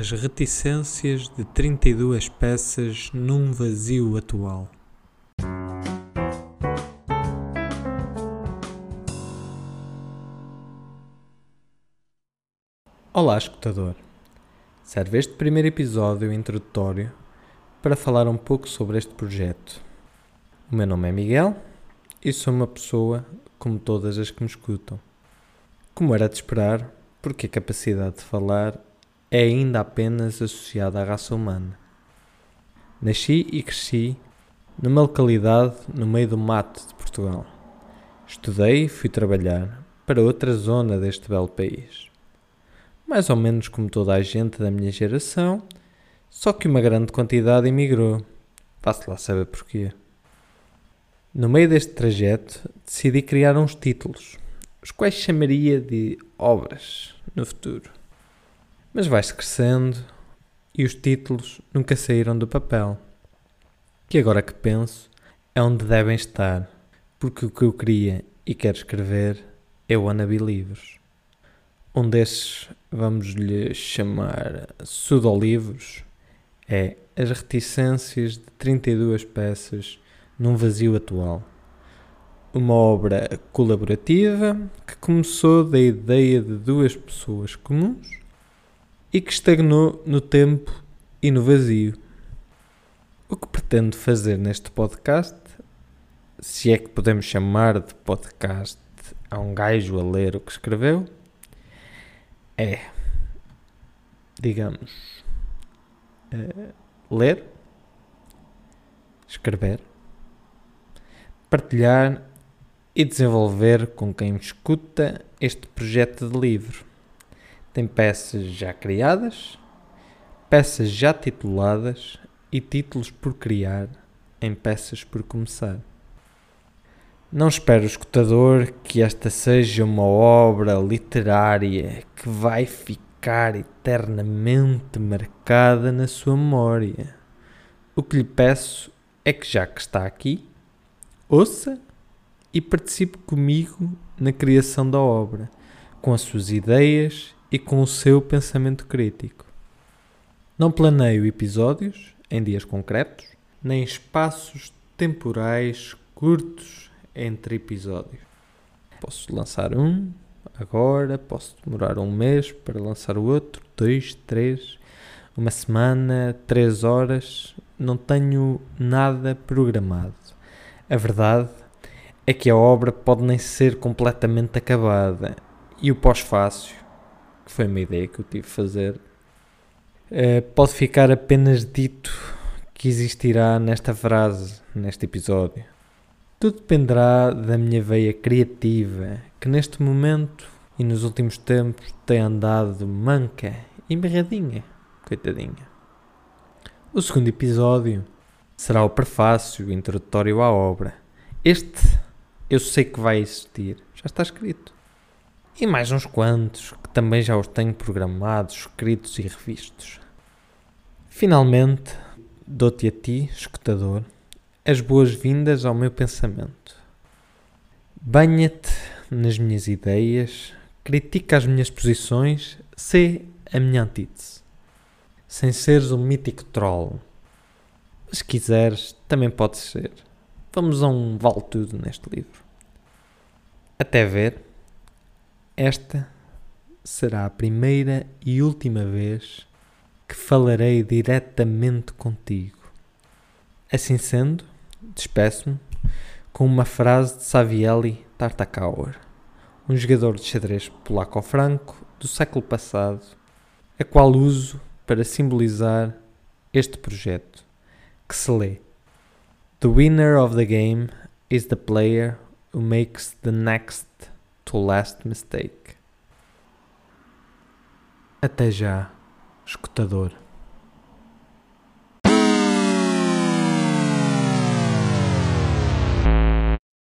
As reticências de 32 peças num vazio atual. Olá, escutador. Serve este primeiro episódio introdutório para falar um pouco sobre este projeto. O meu nome é Miguel e sou uma pessoa como todas as que me escutam. Como era de esperar, porque a capacidade de falar é ainda apenas associada à raça humana. Nasci e cresci numa localidade no meio do mato de Portugal. Estudei e fui trabalhar para outra zona deste belo país. Mais ou menos como toda a gente da minha geração, só que uma grande quantidade emigrou. Faço lá saber porquê. No meio deste trajeto, decidi criar uns títulos, os quais chamaria de obras no futuro. Mas vai-se crescendo e os títulos nunca saíram do papel. Que agora que penso é onde devem estar, porque o que eu queria e quero escrever é o Anabi Livros. Um desses, vamos lhe chamar pseudolivros, é As Reticências de 32 Peças num vazio atual. Uma obra colaborativa que começou da ideia de duas pessoas comuns e que estagnou no tempo e no vazio. O que pretendo fazer neste podcast, se é que podemos chamar de podcast a um gajo a ler o que escreveu, é, digamos, uh, ler, escrever, partilhar e desenvolver com quem escuta este projeto de livro. Tem peças já criadas, peças já tituladas e títulos por criar em peças por começar. Não espero, escutador, que esta seja uma obra literária que vai ficar eternamente marcada na sua memória. O que lhe peço é que, já que está aqui, Ouça e participe comigo na criação da obra, com as suas ideias e com o seu pensamento crítico. Não planeio episódios em dias concretos, nem espaços temporais curtos entre episódios. Posso lançar um agora, posso demorar um mês para lançar o outro, dois, três, uma semana, três horas. Não tenho nada programado. A verdade é que a obra pode nem ser completamente acabada e o pós-fácil, que foi uma ideia que eu tive de fazer, eh, pode ficar apenas dito que existirá nesta frase, neste episódio. Tudo dependerá da minha veia criativa, que neste momento e nos últimos tempos tem andado manca e mirradinha, coitadinha. O segundo episódio será o prefácio introdutório à obra. Este eu sei que vai existir, já está escrito. E mais uns quantos que também já os tenho programados, escritos e revistos. Finalmente, dou-te a ti, escutador, as boas-vindas ao meu pensamento. Banha-te nas minhas ideias, critica as minhas posições, sê a minha antítese. Sem seres um mítico troll se quiseres, também pode ser. Vamos a um vale tudo neste livro. Até ver. Esta será a primeira e última vez que falarei diretamente contigo. Assim sendo, despeço-me com uma frase de Savielli Tartakower, um jogador de xadrez polaco-franco do século passado, a qual uso para simbolizar este projeto que se lê: The winner of the game is the player who makes the next to last mistake. Até já, escutador.